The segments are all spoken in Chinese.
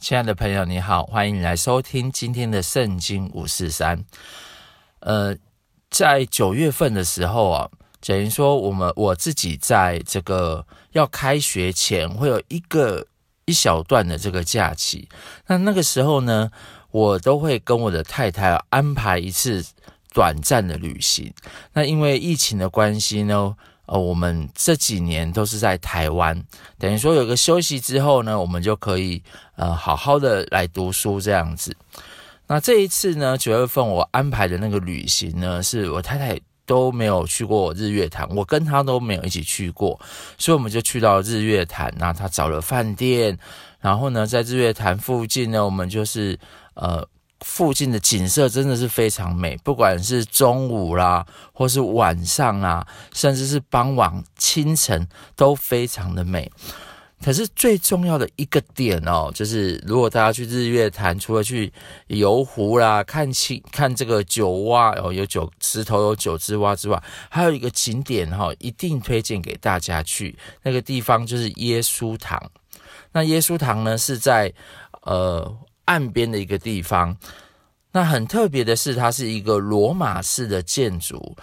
亲爱的朋友，你好，欢迎你来收听今天的圣经五四三。呃，在九月份的时候啊，等于说我们我自己在这个要开学前会有一个一小段的这个假期。那那个时候呢，我都会跟我的太太安排一次短暂的旅行。那因为疫情的关系呢。呃，我们这几年都是在台湾，等于说有个休息之后呢，我们就可以呃好好的来读书这样子。那这一次呢，九月份我安排的那个旅行呢，是我太太都没有去过日月潭，我跟她都没有一起去过，所以我们就去到日月潭。那她找了饭店，然后呢，在日月潭附近呢，我们就是呃。附近的景色真的是非常美，不管是中午啦，或是晚上啦，甚至是傍晚、清晨，都非常的美。可是最重要的一个点哦，就是如果大家去日月潭，除了去游湖啦、看清看这个九蛙哦，有九石头有九只蛙之外，还有一个景点哈，一定推荐给大家去那个地方，就是耶稣堂。那耶稣堂呢，是在呃。岸边的一个地方，那很特别的是，它是一个罗马式的建筑。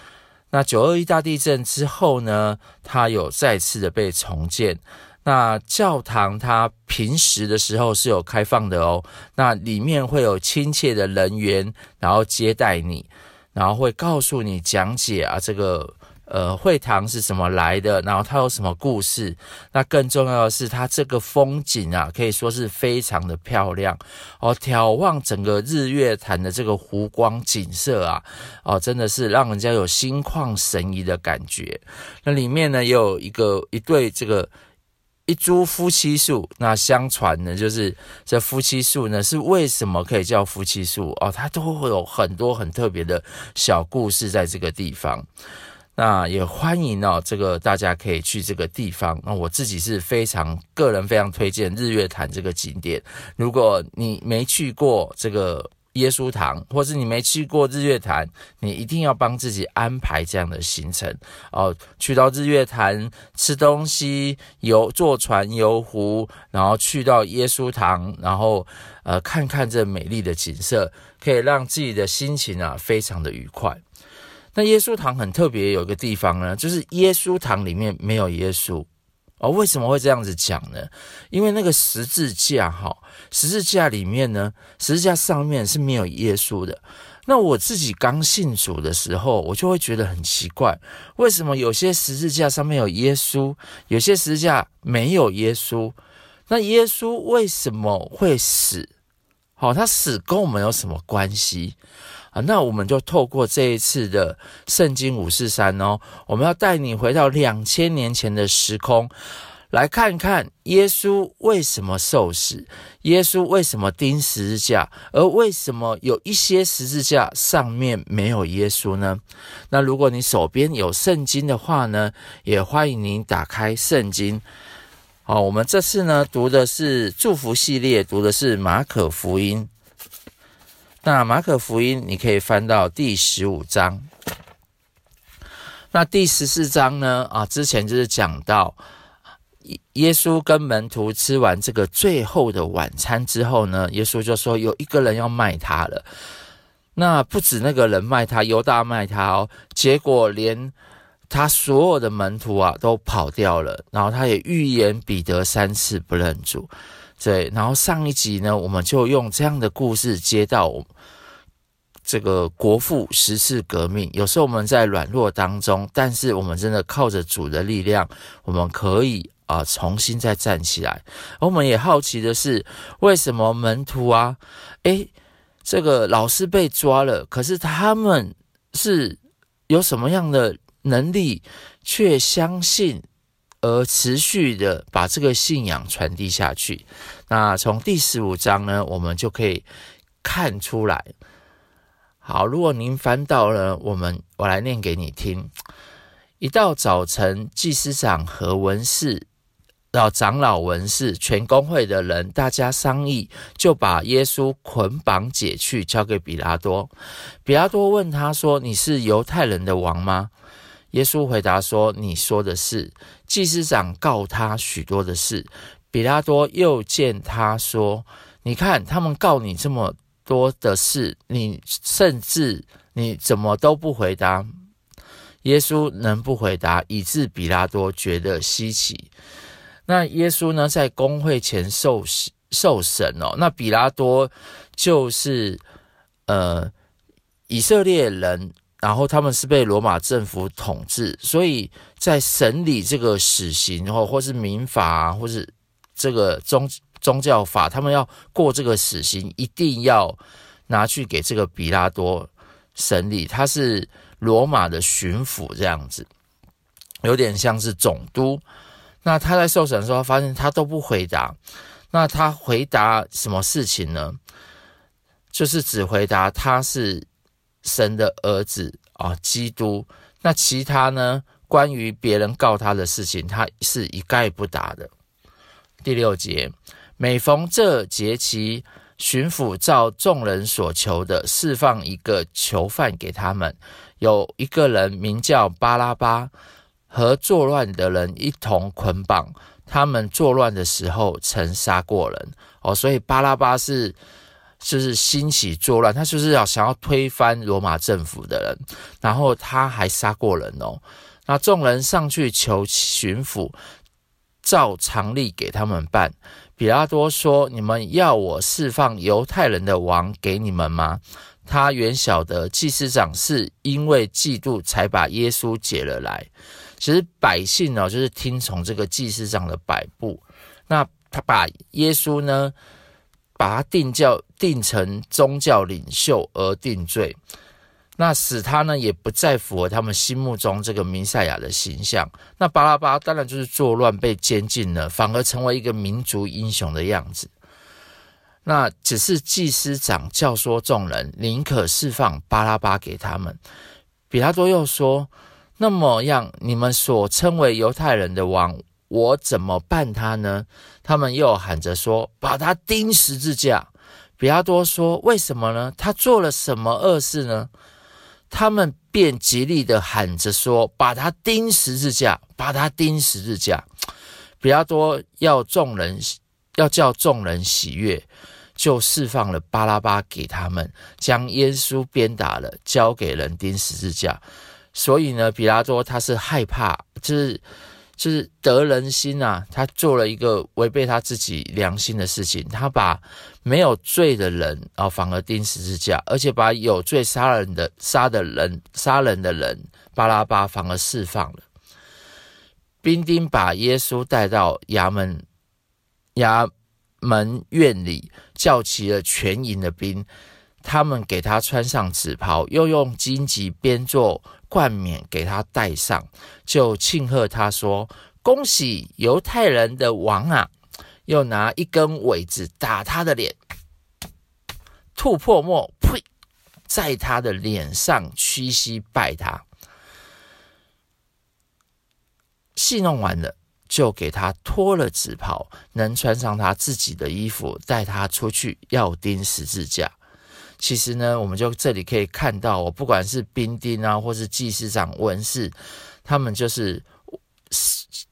那九二一大地震之后呢，它有再次的被重建。那教堂它平时的时候是有开放的哦，那里面会有亲切的人员，然后接待你，然后会告诉你讲解啊这个。呃，会堂是什么来的？然后它有什么故事？那更重要的是，它这个风景啊，可以说是非常的漂亮哦。眺望整个日月潭的这个湖光景色啊，哦，真的是让人家有心旷神怡的感觉。那里面呢，也有一个一对这个一株夫妻树。那相传呢，就是这夫妻树呢，是为什么可以叫夫妻树？哦，它都会有很多很特别的小故事在这个地方。那也欢迎哦，这个大家可以去这个地方。那我自己是非常个人非常推荐日月潭这个景点。如果你没去过这个耶稣堂，或是你没去过日月潭，你一定要帮自己安排这样的行程哦。去到日月潭吃东西，游坐船游湖，然后去到耶稣堂，然后呃看看这美丽的景色，可以让自己的心情啊非常的愉快。那耶稣堂很特别，有一个地方呢，就是耶稣堂里面没有耶稣哦。为什么会这样子讲呢？因为那个十字架哈，十字架里面呢，十字架上面是没有耶稣的。那我自己刚信主的时候，我就会觉得很奇怪，为什么有些十字架上面有耶稣，有些十字架没有耶稣？那耶稣为什么会死？好，他死跟我们有什么关系？那我们就透过这一次的圣经五四三哦，我们要带你回到两千年前的时空，来看看耶稣为什么受死，耶稣为什么钉十字架，而为什么有一些十字架上面没有耶稣呢？那如果你手边有圣经的话呢，也欢迎您打开圣经。好，我们这次呢读的是祝福系列，读的是马可福音。那马可福音，你可以翻到第十五章。那第十四章呢？啊，之前就是讲到耶稣跟门徒吃完这个最后的晚餐之后呢，耶稣就说有一个人要卖他了。那不止那个人卖他，犹大卖他哦。结果连他所有的门徒啊都跑掉了。然后他也预言彼得三次不认主。对，然后上一集呢，我们就用这样的故事接到这个国父十次革命。有时候我们在软弱当中，但是我们真的靠着主的力量，我们可以啊、重新再站起来。而我们也好奇的是，为什么门徒啊，诶，这个老师被抓了，可是他们是有什么样的能力，却相信？而持续的把这个信仰传递下去。那从第十五章呢，我们就可以看出来。好，如果您翻到了，我们我来念给你听。一到早晨，祭司长和文士、老长老、文士、全公会的人，大家商议，就把耶稣捆绑解去，交给比拉多。比拉多问他说：“你是犹太人的王吗？”耶稣回答说：“你说的是。”祭司长告他许多的事。比拉多又见他说：“你看他们告你这么多的事，你甚至你怎么都不回答？耶稣能不回答，以致比拉多觉得稀奇。那耶稣呢，在公会前受受审哦。那比拉多就是呃以色列人，然后他们是被罗马政府统治，所以在审理这个死刑或或是民法啊，或是这个宗宗教法，他们要过这个死刑，一定要拿去给这个比拉多审理。他是罗马的巡抚这样子，有点像是总督。那他在受审的时候，发现他都不回答。那他回答什么事情呢？就是只回答他是神的儿子啊，基督。那其他呢？关于别人告他的事情，他是一概不答的。第六节，每逢这节期，巡抚照众人所求的，释放一个囚犯给他们。有一个人名叫巴拉巴。和作乱的人一同捆绑，他们作乱的时候曾杀过人哦，所以巴拉巴是就是兴起作乱，他就是要想要推翻罗马政府的人，然后他还杀过人哦。那众人上去求巡抚，照常例给他们办。比拉多说：“你们要我释放犹太人的王给你们吗？”他原晓得祭司长是因为嫉妒才把耶稣解了来。其实百姓呢，就是听从这个祭司长的摆布，那他把耶稣呢，把他定教定成宗教领袖而定罪，那使他呢也不再符合他们心目中这个弥赛亚的形象。那巴拉巴当然就是作乱被监禁了，反而成为一个民族英雄的样子。那只是祭司长教唆众人宁可释放巴拉巴给他们。彼拉多又说。那么样，你们所称为犹太人的王，我怎么办他呢？他们又喊着说：“把他钉十字架。”比拉多说：“为什么呢？他做了什么恶事呢？”他们便极力的喊着说：“把他钉十字架，把他钉十字架。”比拉多要众人要叫众人喜悦，就释放了巴拉巴给他们，将耶稣鞭打了，交给人钉十字架。所以呢，比拉多他是害怕，就是就是得人心啊，他做了一个违背他自己良心的事情，他把没有罪的人啊反而钉十字架，而且把有罪杀人的杀的人杀人的人巴拉巴反而释放了。兵丁把耶稣带到衙门衙门院里，叫齐了全营的兵，他们给他穿上紫袍，又用荆棘编做。冠冕给他戴上，就庆贺他说：“恭喜犹太人的王啊！”又拿一根苇子打他的脸，吐唾沫，呸，在他的脸上屈膝拜他。戏弄完了，就给他脱了紫袍，能穿上他自己的衣服，带他出去要钉十字架。其实呢，我们就这里可以看到，我不管是兵丁啊，或是祭司长、文士，他们就是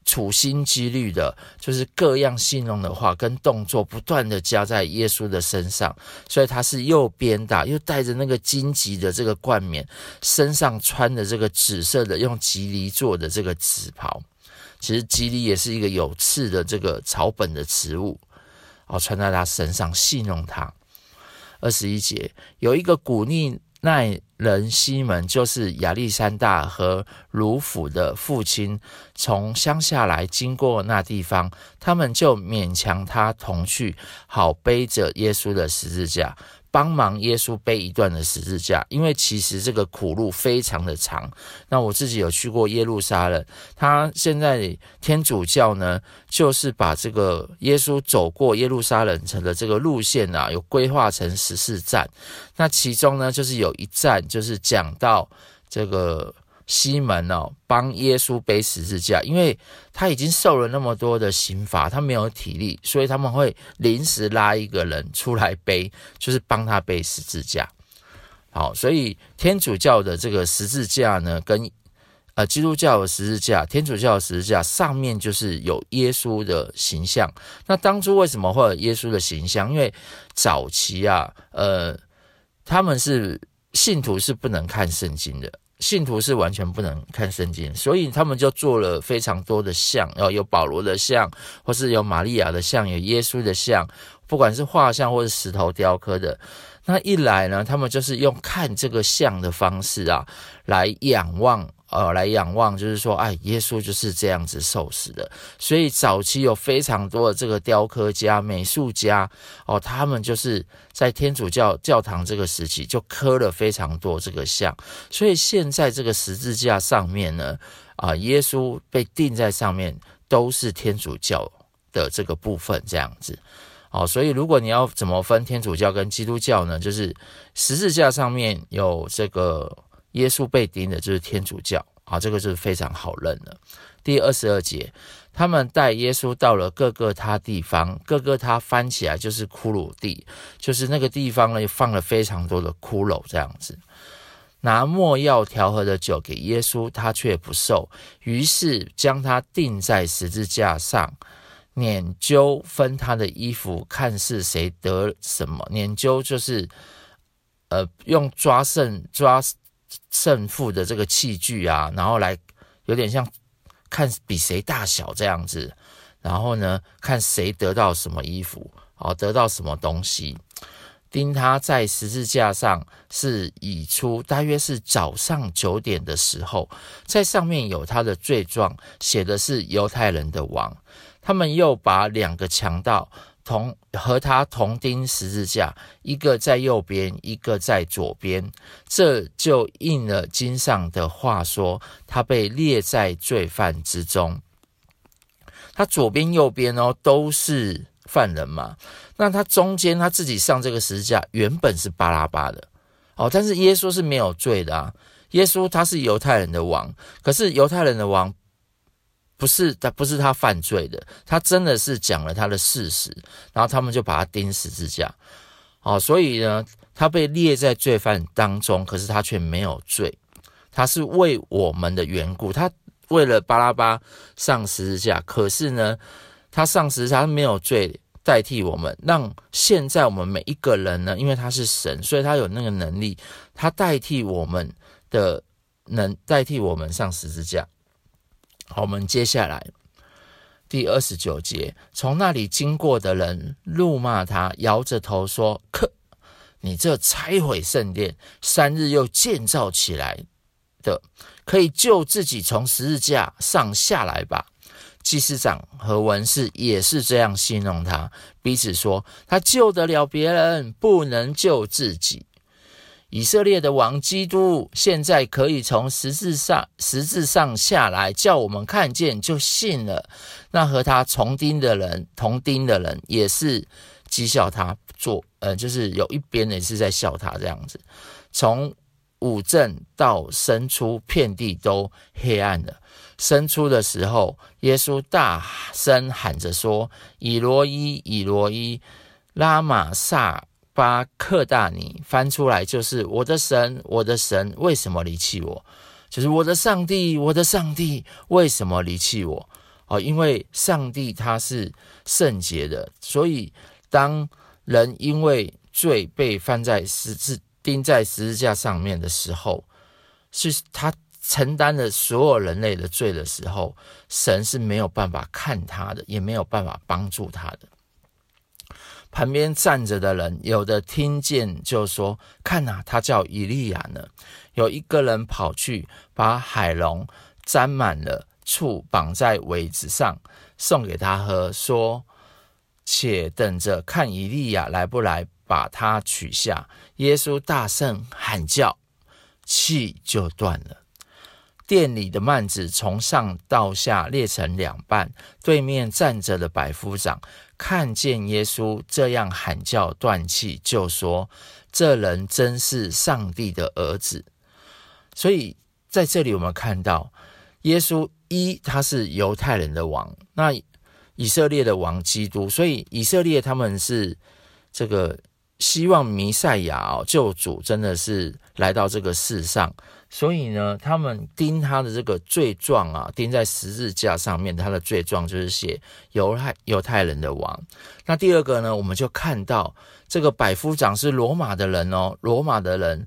处心积虑的，就是各样戏弄的话跟动作不断的加在耶稣的身上，所以他是又鞭打，又带着那个荆棘的这个冠冕，身上穿的这个紫色的用蒺藜做的这个紫袍，其实蒺藜也是一个有刺的这个草本的植物，哦，穿在他身上戏弄他。二十一节，有一个古利奈人西门，就是亚历山大和卢甫的父亲，从乡下来经过那地方，他们就勉强他同去，好背着耶稣的十字架。帮忙耶稣背一段的十字架，因为其实这个苦路非常的长。那我自己有去过耶路撒冷，他现在天主教呢，就是把这个耶稣走过耶路撒冷城的这个路线啊，有规划成十四站。那其中呢，就是有一站就是讲到这个。西门哦，帮耶稣背十字架，因为他已经受了那么多的刑罚，他没有体力，所以他们会临时拉一个人出来背，就是帮他背十字架。好，所以天主教的这个十字架呢，跟呃，基督教的十字架，天主教的十字架上面就是有耶稣的形象。那当初为什么会有耶稣的形象？因为早期啊，呃，他们是信徒是不能看圣经的，信徒是完全不能看圣经，所以他们就做了非常多的像，哦有保罗的像，或是有玛利亚的像，有耶稣的像，不管是画像或是石头雕刻的。那一来呢，他们就是用看这个像的方式啊，来仰望。呃，来仰望，就是说，哎，耶稣就是这样子受死的。所以早期有非常多的这个雕刻家、美术家，哦，他们就是在天主教教堂这个时期就刻了非常多这个像。所以现在这个十字架上面呢，啊、耶稣被钉在上面，都是天主教的这个部分这样子。哦，所以如果你要怎么分天主教跟基督教呢？就是十字架上面有这个。耶稣被钉的就是天主教，啊，这个就是非常好认的。第二十二节，他们带耶稣到了各个他地方，各个他翻起来就是骷髅地，就是那个地方呢，放了非常多的骷髅这样子。拿没药调和的酒给耶稣，他却不受，于是将他钉在十字架上，捻揪分他的衣服，看是谁得什么。捻揪就是呃，用抓剩抓。胜负的这个器具啊，然后来有点像看比谁大小这样子，然后呢，看谁得到什么衣服，好，得到什么东西。钉他在十字架上是已出，大约是早上九点的时候，在上面有他的罪状，写的是犹太人的王。他们又把两个强盗。同和他同钉十字架，一个在右边，一个在左边，这就应了经上的话说，他被列在罪犯之中。他左边、右边哦，都是犯人嘛。那他中间他自己上这个十字架，原本是巴拉巴的哦，但是耶稣是没有罪的啊。耶稣他是犹太人的王，可是犹太人的王。不是他，不是他犯罪的，他真的是讲了他的事实，然后他们就把他钉十字架。哦，所以呢，他被列在罪犯当中，可是他却没有罪，他是为我们的缘故，他为了巴拉巴上十字架，可是呢，他上十字架没有罪，代替我们，让现在我们每一个人呢，因为他是神，所以他有那个能力，他代替我们的能代替我们上十字架。好，我们接下来第二十九节，从那里经过的人怒骂他，摇着头说：“可你这拆毁圣殿，三日又建造起来的，可以救自己从十字架上下来吧？”祭司长和文士也是这样形容他，彼此说：“他救得了别人，不能救自己。”以色列的王基督现在可以从十字上十字上下来，叫我们看见就信了。那和他同钉的人，同钉的人也是讥笑他做，呃，就是有一边也是在笑他这样子。从五正到申初，遍地都黑暗了。申初的时候，耶稣大声喊着说：“以罗伊，以罗伊，拉玛撒。”巴克大尼翻出来就是我的神，我的神，为什么离弃我？就是我的上帝，我的上帝，为什么离弃我？哦，因为上帝他是圣洁的，所以当人因为罪被放在十字钉在十字架上面的时候，是他承担了所有人类的罪的时候，神是没有办法看他的，也没有办法帮助他的。旁边站着的人，有的听见就说：“看哪，他叫以利亚呢。”有一个人跑去，把海龙沾满了醋，绑在苇子上，送给他喝，说：“且等着看以利亚来不来，把他取下。”耶稣大声喊叫，气就断了。店里的幔子从上到下裂成两半，对面站着的百夫长。看见耶稣这样喊叫断气，就说：“这人真是上帝的儿子。”所以在这里我们看到，耶稣一他是犹太人的王，那以色列的王基督，所以以色列他们是这个希望弥赛亚哦救主真的是来到这个世上，所以呢，他们钉他的这个罪状啊，钉在十字架上面，他的罪状就是写犹太犹太人的王。那第二个呢，我们就看到这个百夫长是罗马的人哦，罗马的人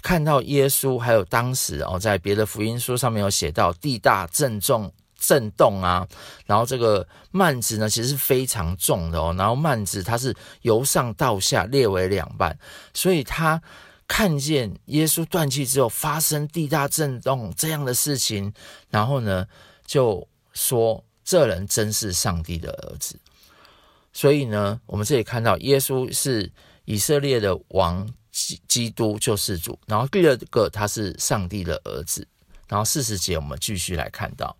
看到耶稣，还有当时哦，在别的福音书上面有写到地大震重震动啊，然后这个幔子呢，其实是非常重的哦，然后幔子它是由上到下裂为两半，所以他。看见耶稣断气之后发生地大震动这样的事情，然后呢，就说这人真是上帝的儿子。所以呢，我们这里看到耶稣是以色列的王基基督救世主，然后第二个他是上帝的儿子。然后四十节我们继续来看到，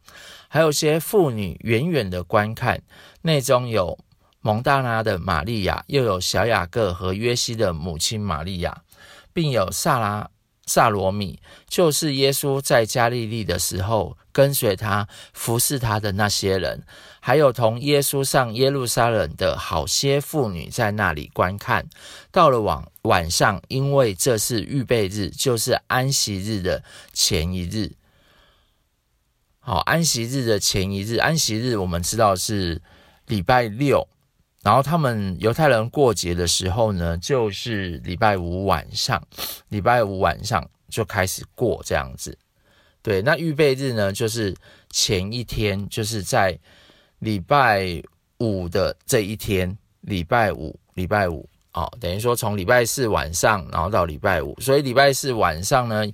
还有些妇女远远的观看，内中有蒙大拉的玛利亚，又有小雅各和约西的母亲玛利亚。并有撒拉撒罗米，就是耶稣在加利利的时候跟随他服侍他的那些人，还有同耶稣上耶路撒冷的好些妇女在那里观看。到了晚晚上，因为这是预备日，就是安息日的前一日。好，安息日的前一日，安息日我们知道是礼拜六。然后他们犹太人过节的时候呢，就是礼拜五晚上，礼拜五晚上就开始过这样子。对，那预备日呢，就是前一天，就是在礼拜五的这一天，礼拜五，礼拜五，哦，等于说从礼拜四晚上，然后到礼拜五，所以礼拜四晚上呢，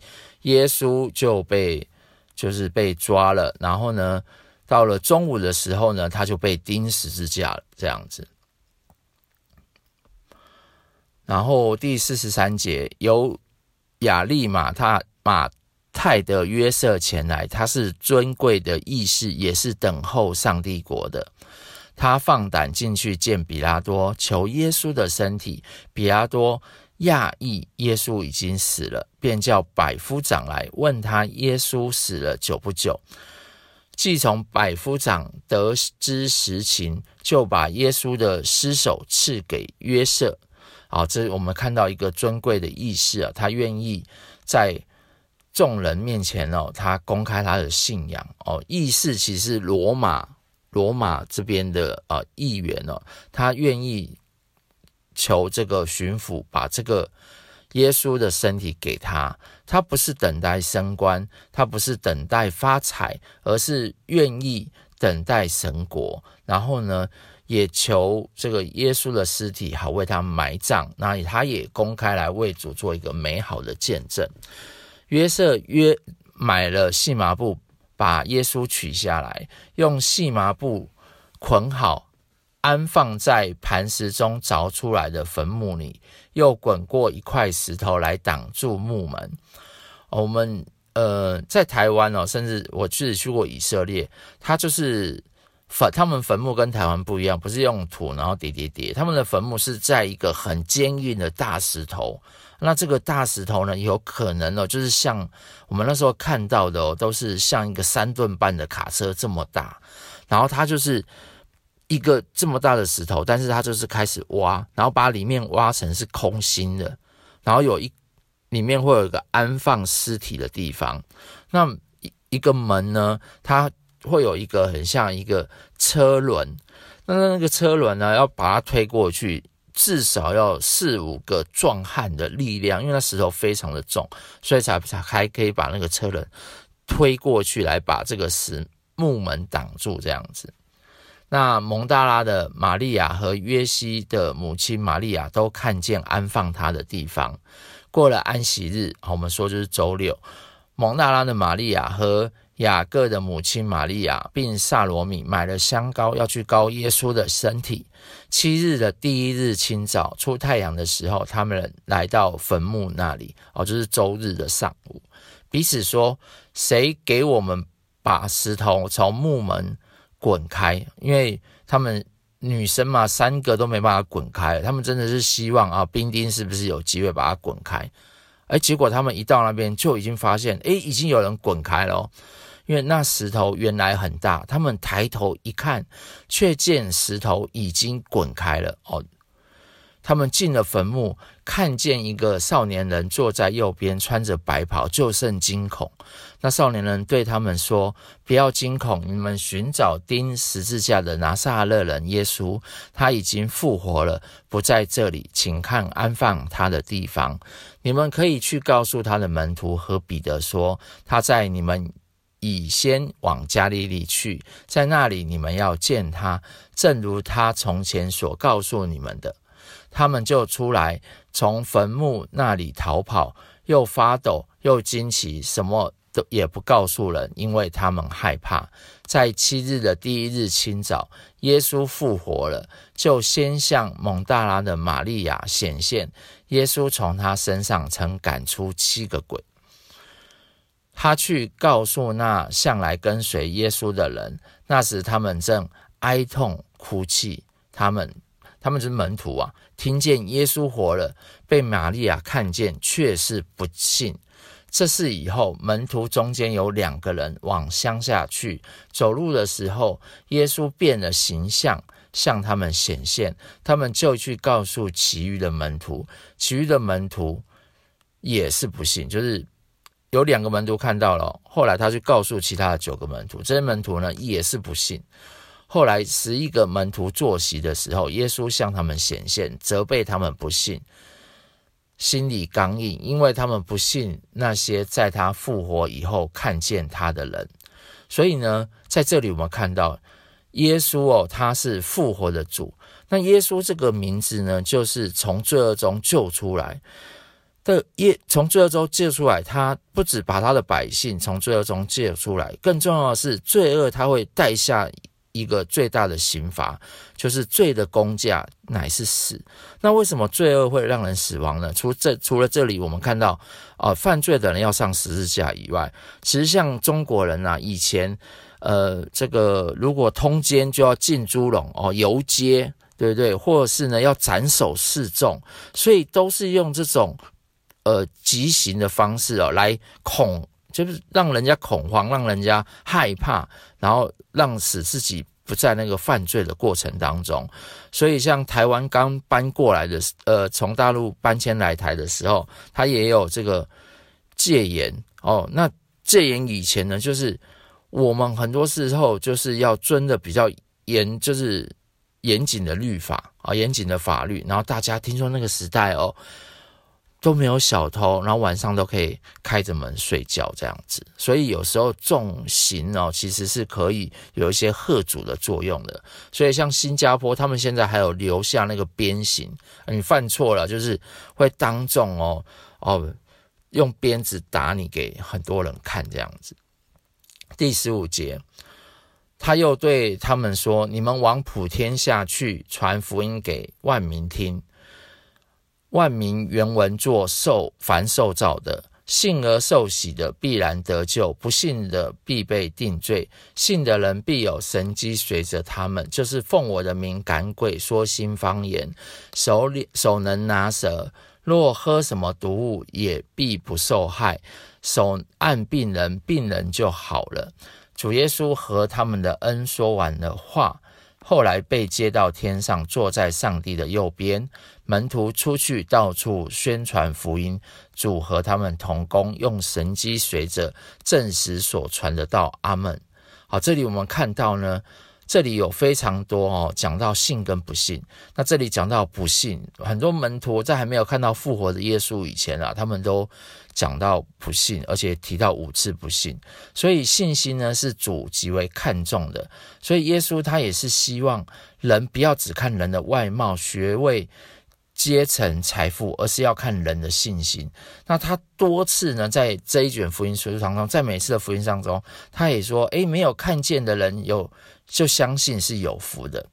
耶稣就被就是被抓了，然后呢，到了中午的时候呢，他就被钉十字架了，这样子。然后第四十三节，由亚利马他马太的约瑟前来，他是尊贵的义士，也是等候上帝国的。他放胆进去见比拉多，求耶稣的身体。比拉多讶异耶稣已经死了，便叫百夫长来问他耶稣死了久不久。既从百夫长得知实情，就把耶稣的尸首赐给约瑟。好，这我们看到一个尊贵的议士啊，他愿意在众人面前哦，他公开他的信仰哦。议士其实罗马罗马这边的啊议员哦，他愿意求这个巡抚把这个耶稣的身体给他，他不是等待升官，他不是等待发财，而是愿意等待神国。然后呢，也求这个耶稣的尸体好为他埋葬，那他也公开来为主做一个美好的见证。约瑟约买了细麻布，把耶稣取下来，用细麻布捆好，安放在磐石中凿出来的坟墓里，又滚过一块石头来挡住墓门。我们呃在台湾哦，甚至我自己去过以色列，他就是。坟，他们坟墓跟台湾不一样，不是用土然后叠叠叠，他们的坟墓是在一个很坚硬的大石头。那这个大石头呢，有可能哦，就是像我们那时候看到的哦，都是像一个三吨半的卡车这么大。然后它就是一个这么大的石头，但是它就是开始挖，然后把里面挖成是空心的，然后有一里面会有一个安放尸体的地方。那一一个门呢，它。会有一个很像一个车轮，那那个车轮呢，要把它推过去，至少要四五个壮汉的力量，因为那石头非常的重，所以才才还可以把那个车轮推过去，来把这个石木门挡住这样子。那蒙大拉的玛利亚和约西的母亲玛利亚都看见安放他的地方。过了安息日，我们说就是周六，蒙大拉的玛利亚和雅各的母亲玛利亚，并撒罗米买了香膏，要去膏耶稣的身体。七日的第一日清早，出太阳的时候，他们来到坟墓那里。哦，就是周日的上午，彼此说：“谁给我们把石头从墓门滚开？”因为他们女生嘛，三个都没办法滚开。他们真的是希望啊，兵丁是不是有机会把它滚开？哎，结果他们一到那边，就已经发现，哎，已经有人滚开了。因为那石头原来很大，他们抬头一看，却见石头已经滚开了哦。他们进了坟墓，看见一个少年人坐在右边，穿着白袍，就甚惊恐。那少年人对他们说：“不要惊恐，你们寻找钉十字架的拿撒勒人耶稣，他已经复活了，不在这里，请看安放他的地方。你们可以去告诉他的门徒和彼得说，他在你们以先往加利利去，在那里你们要见他，正如他从前所告诉你们的。”他们就出来，从坟墓那里逃跑，又发抖，又惊奇，什么都也不告诉人，因为他们害怕。在七日的第一日清早，耶稣复活了，就先向蒙大拉的玛利亚显现。耶稣从他身上曾赶出七个鬼。他去告诉那向来跟随耶稣的人，那时他们正哀痛哭泣。他们。他们是门徒啊，听见耶稣活了，被玛利亚看见，却是不信。这事以后，门徒中间有两个人往乡下去，走路的时候，耶稣变了形象，向他们显现，他们就去告诉其余的门徒，其余的门徒也是不信，就是有两个门徒看到了，后来他去告诉其他的九个门徒，这些门徒呢也是不信。后来十一个门徒坐席的时候，耶稣向他们显现，责备他们不信，心里刚硬，因为他们不信那些在他复活以后看见他的人。所以呢，在这里我们看到耶稣哦，他是复活的主。那耶稣这个名字呢，就是从罪恶中救出来的耶，从罪恶中借出来，他不止把他的百姓从罪恶中借出来，更重要的是，罪恶他会带下。一个最大的刑罚就是罪的工价乃是死。那为什么罪恶会让人死亡呢？除这除了这里我们看到啊、犯罪的人要上十字架以外，其实像中国人啊，以前呃，这个如果通奸就要浸猪笼哦，游街对不对？或者是呢要斩首示众，所以都是用这种呃极刑的方式哦来恐。就是让人家恐慌，让人家害怕，然后让使自己不在那个犯罪的过程当中。所以，像台湾刚搬过来的，呃，从大陆搬迁来台的时候，他也有这个戒严哦。那戒严以前呢，就是我们很多时候就是要遵的比较严，就是严谨的律法啊，严谨的法律。然后大家听说那个时代哦。都没有小偷，然后晚上都可以开着门睡觉这样子，所以有时候重刑哦，其实是可以有一些吓阻的作用的。所以像新加坡，他们现在还有留下那个鞭刑，你犯错了就是会当众哦哦用鞭子打你给很多人看这样子。第十五节，他又对他们说：“你们往普天下去，传福音给万民听。”万民原文作受，凡受造的，信而受喜的必然得救，不信的必被定罪。信的人必有神迹随着他们，就是奉我的名赶鬼，说新方言，手里手能拿蛇，若喝什么毒物，也必不受害。手按病人，病人就好了。主耶稣和他们的恩说完了话。后来被接到天上，坐在上帝的右边。门徒出去到处宣传福音，主和他们同工，用神迹随着证实所传的道。阿门。好，这里我们看到呢。这里有非常多哦，讲到信跟不信。那这里讲到不信，很多门徒在还没有看到复活的耶稣以前啊，他们都讲到不信，而且提到五次不信。所以信心呢是主极为看重的。所以耶稣他也是希望人不要只看人的外貌、学位、阶层、财富，而是要看人的信心。那他多次呢，在这一卷福音书当中，在每次的福音当中，他也说：“诶，没有看见的人有。”就相信是有福的，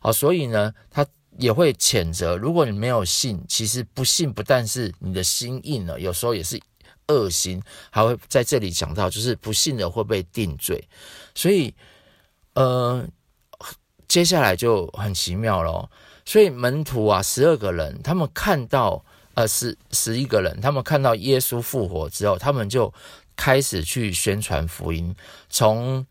好，所以呢，他也会谴责，如果你没有信，其实不信不但是你的心硬了，有时候也是恶心，还会在这里讲到，就是不信的会被定罪。所以，呃，接下来就很奇妙咯。所以门徒啊，十二个人，他们看到，呃，十十一个人，他们看到耶稣复活之后，他们就开始去宣传福音，从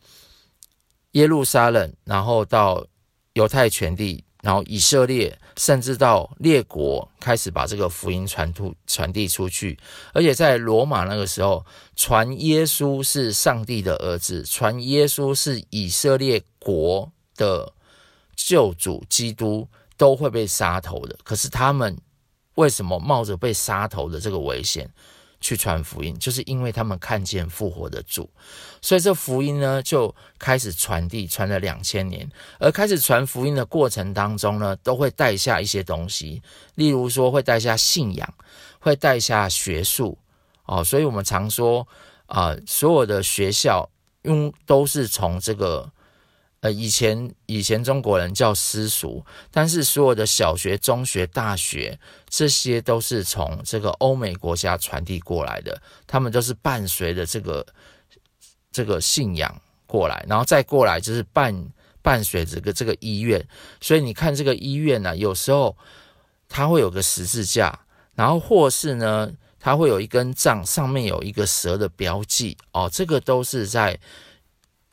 耶路撒冷，然后到犹太全地，然后以色列，甚至到列国开始把这个福音传出传递出去，而且在罗马那个时候，传耶稣是上帝的儿子，传耶稣是以色列国的救主基督，都会被杀头的。可是他们为什么冒着被杀头的这个危险？去传福音，就是因为他们看见复活的主，所以这福音呢就开始传递，传了两千年。而开始传福音的过程当中呢，都会带下一些东西，例如说会带下信仰，会带下学术哦。所以我们常说啊、所有的学校用都是从这个。呃，以前以前中国人叫私塾，但是所有的小学、中学、大学，这些都是从这个欧美国家传递过来的，他们都是伴随着这个这个信仰过来，然后再过来就是伴伴随着这个这个医院，所以你看这个医院呢、有时候它会有个十字架，然后或是呢，它会有一根杖，上面有一个蛇的标记，哦，这个都是在。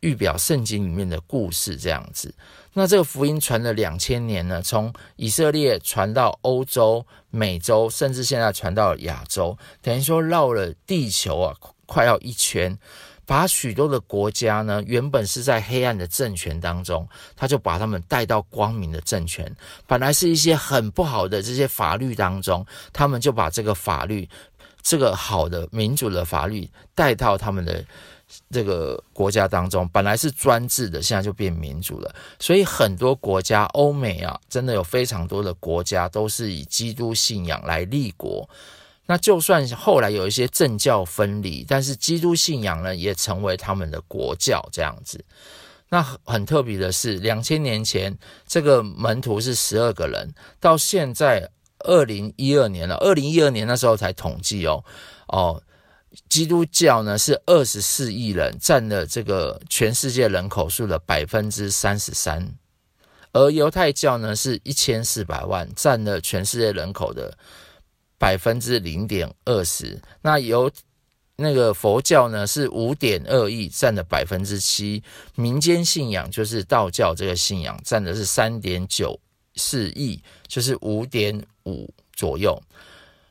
预表圣经里面的故事这样子，那这个福音传了两千年呢，从以色列传到欧洲、美洲，甚至现在传到了亚洲，等于说绕了地球啊，快要一圈，把许多的国家呢，原本是在黑暗的政权当中，他就把他们带到光明的政权。本来是一些很不好的这些法律当中，他们就把这个法律，这个好的民主的法律带到他们的。这个国家当中本来是专制的，现在就变民主了。所以很多国家，欧美啊，真的有非常多的国家都是以基督信仰来立国。那就算后来有一些政教分离，但是基督信仰呢，也成为他们的国教这样子。那很特别的是，两千年前这个门徒是十二个人，到现在二零一二年了，二零一二年那时候才统计哦哦。基督教呢是二十四亿人，占了这个全世界人口数的百分之三十三，而犹太教呢是一千四百万，占了全世界人口的百分之零点二十。那由那个佛教呢是五点二亿，占了百分之七。民间信仰就是道教这个信仰，占的是三点九四亿，就是五点五左右。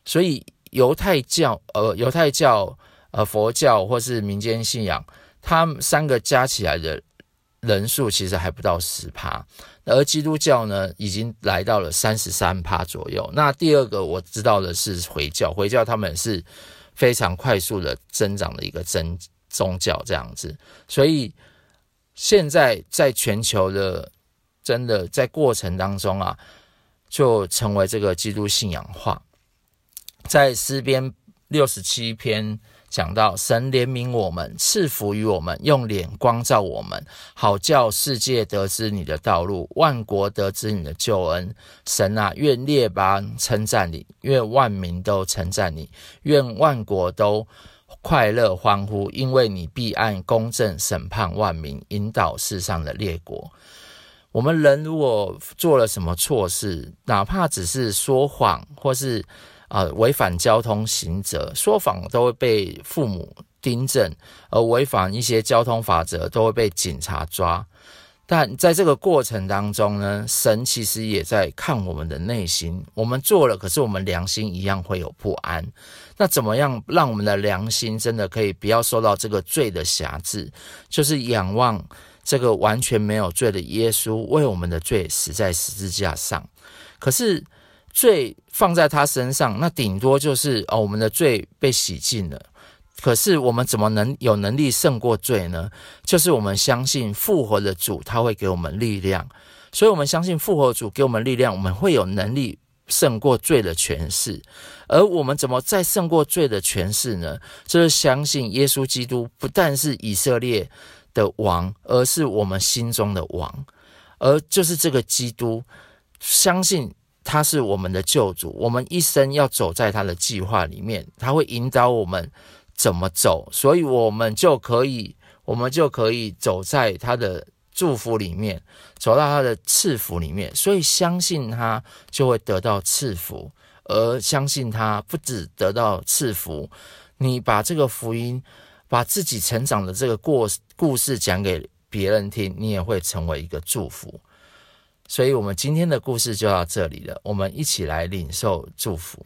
所以。犹太教、呃，犹太教、呃，佛教或是民间信仰，他们三个加起来的人数其实还不到十趴，而基督教呢，已经来到了三十三趴左右。那第二个我知道的是回教，回教他们是非常快速的增长的一个增宗教这样子，所以现在在全球的真的在过程当中啊，就成为这个基督信仰化。在诗篇六十七篇讲到，神怜悯我们，赐福于我们，用脸光照我们，好叫世界得知你的道路，万国得知你的救恩。神啊，愿列邦称赞你，愿万民都称赞你，愿万国都快乐欢呼，因为你必按公正审判万民，引导世上的列国。我们人如果做了什么错事，哪怕只是说谎，或是啊，违反交通行则，说谎都会被父母订正，而违反一些交通法则都会被警察抓。但在这个过程当中呢，神其实也在看我们的内心。我们做了，可是我们良心一样会有不安。那怎么样让我们的良心真的可以不要受到这个罪的辖制？就是仰望这个完全没有罪的耶稣为我们的罪死在十字架上。可是。罪放在他身上，那顶多就是哦，我们的罪被洗净了。可是我们怎么能有能力胜过罪呢？就是我们相信复活的主，他会给我们力量。所以，我们相信复活主给我们力量，我们会有能力胜过罪的权势。而我们怎么再胜过罪的权势呢？就是相信耶稣基督不但是以色列的王，而是我们心中的王。而就是这个基督，相信。他是我们的救主，我们一生要走在他的计划里面，他会引导我们怎么走，所以我们就可以，我们就可以走在他的祝福里面，走到他的赐福里面。所以相信他就会得到赐福，而相信他不止得到赐福，你把这个福音，把自己成长的这个过故事讲给别人听，你也会成为一个祝福。所以，我们今天的故事就到这里了。我们一起来领受祝福，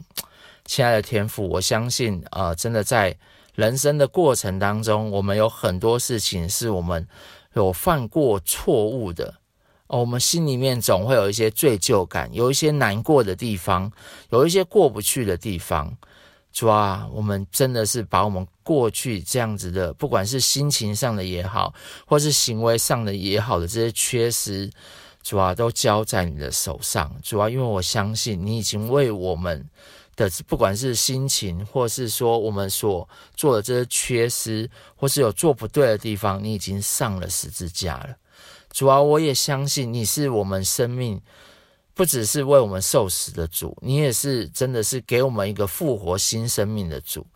亲爱的天父，我相信，呃，真的在人生的过程当中，我们有很多事情是我们有犯过错误的，哦，我们心里面总会有一些罪疚感，有一些难过的地方，有一些过不去的地方。主啊，我们真的是把我们过去这样子的，不管是心情上的也好，或是行为上的也好的这些缺失。主啊，都交在你的手上。主啊，因为我相信你已经为我们的不管是心情，或是说我们所做的这些缺失，或是有做不对的地方，你已经上了十字架了。主啊，我也相信你是我们生命，不只是为我们受死的主，你也是真的是给我们一个复活新生命的主。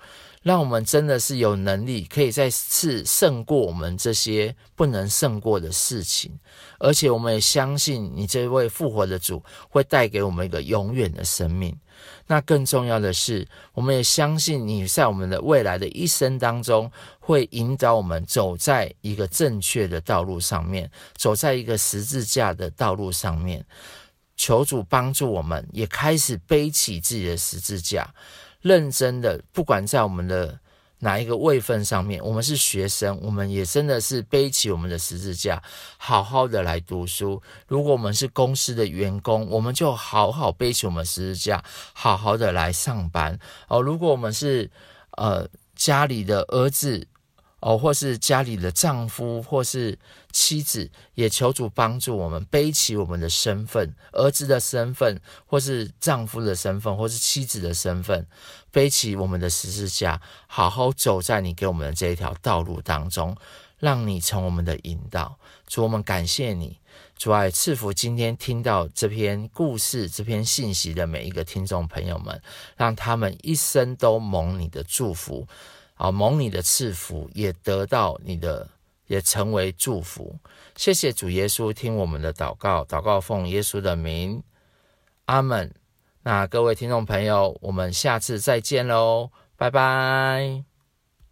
让我们真的是有能力，可以再次胜过我们这些不能胜过的事情，而且我们也相信你这位复活的主会带给我们一个永远的生命。那更重要的是，我们也相信你在我们的未来的一生当中，会引导我们走在一个正确的道路上面，走在一个十字架的道路上面。求主帮助我们，也开始背起自己的十字架。认真的，不管在我们的哪一个位份上面，我们是学生，我们也真的是背起我们的十字架，好好的来读书。如果我们是公司的员工，我们就好好背起我们十字架，好好的来上班。哦，如果我们是呃家里的儿子。哦，或是家里的丈夫，或是妻子，也求主帮助我们背起我们的身份，儿子的身份，或是丈夫的身份，或是妻子的身份，背起我们的十字架，好好走在你给我们的这一条道路当中，让你成我们的引导。主，我们感谢你，主爱赐福今天听到这篇故事、这篇信息的每一个听众朋友们，让他们一生都蒙你的祝福。啊，蒙你的赐福，也得到你的，也成为祝福。谢谢主耶稣，听我们的祷告，祷告奉耶稣的名，阿门。那各位听众朋友，我们下次再见喽，拜拜。